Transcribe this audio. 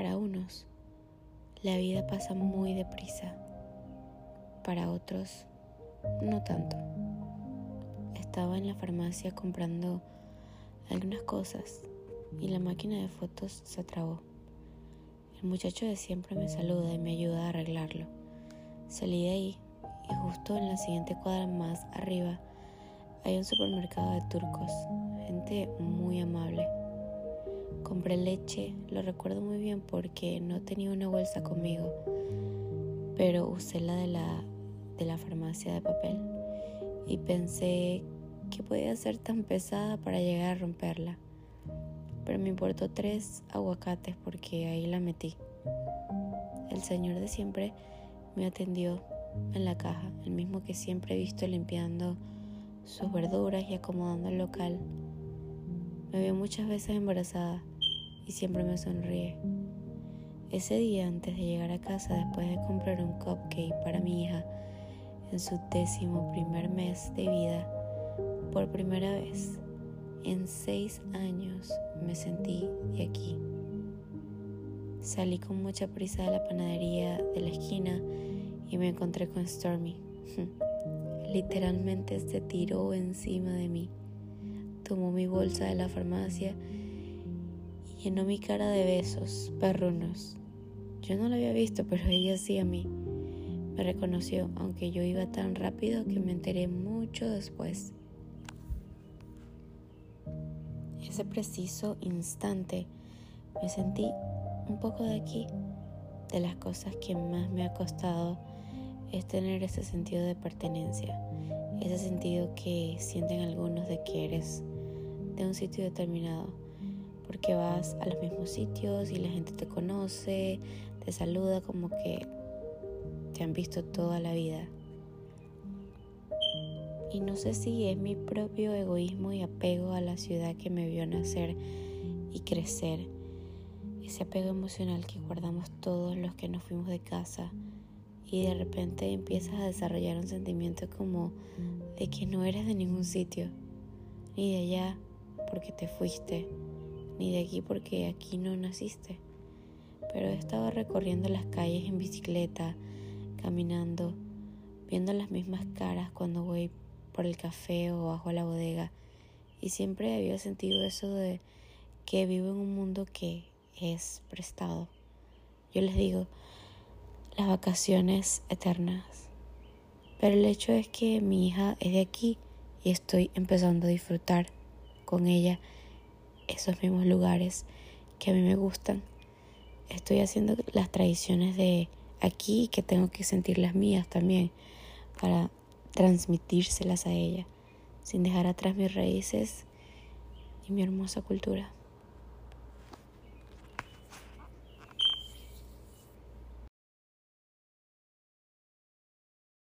Para unos, la vida pasa muy deprisa. Para otros, no tanto. Estaba en la farmacia comprando algunas cosas y la máquina de fotos se trabó. El muchacho de siempre me saluda y me ayuda a arreglarlo. Salí de ahí y justo en la siguiente cuadra más arriba hay un supermercado de turcos, gente muy amable. Compré leche, lo recuerdo muy bien porque no tenía una bolsa conmigo, pero usé la de la, de la farmacia de papel y pensé que podía ser tan pesada para llegar a romperla. Pero me importó tres aguacates porque ahí la metí. El señor de siempre me atendió en la caja, el mismo que siempre he visto limpiando sus verduras y acomodando el local. Me vio muchas veces embarazada y siempre me sonríe. Ese día, antes de llegar a casa, después de comprar un cupcake para mi hija en su décimo primer mes de vida, por primera vez en seis años me sentí de aquí. Salí con mucha prisa de la panadería de la esquina y me encontré con Stormy. Literalmente se tiró encima de mí. Tomó mi bolsa de la farmacia llenó mi cara de besos perrunos. Yo no la había visto, pero ella sí a mí. Me reconoció, aunque yo iba tan rápido que me enteré mucho después. Ese preciso instante me sentí un poco de aquí. De las cosas que más me ha costado es tener ese sentido de pertenencia, ese sentido que sienten algunos de que eres de un sitio determinado, porque vas a los mismos sitios y la gente te conoce, te saluda como que te han visto toda la vida. Y no sé si es mi propio egoísmo y apego a la ciudad que me vio nacer y crecer, ese apego emocional que guardamos todos los que nos fuimos de casa y de repente empiezas a desarrollar un sentimiento como de que no eres de ningún sitio, ni de allá porque te fuiste, ni de aquí porque aquí no naciste. Pero he estado recorriendo las calles en bicicleta, caminando, viendo las mismas caras cuando voy por el café o bajo la bodega. Y siempre había sentido eso de que vivo en un mundo que es prestado. Yo les digo, las vacaciones eternas. Pero el hecho es que mi hija es de aquí y estoy empezando a disfrutar con ella esos mismos lugares que a mí me gustan. Estoy haciendo las tradiciones de aquí que tengo que sentir las mías también para transmitírselas a ella, sin dejar atrás mis raíces y mi hermosa cultura.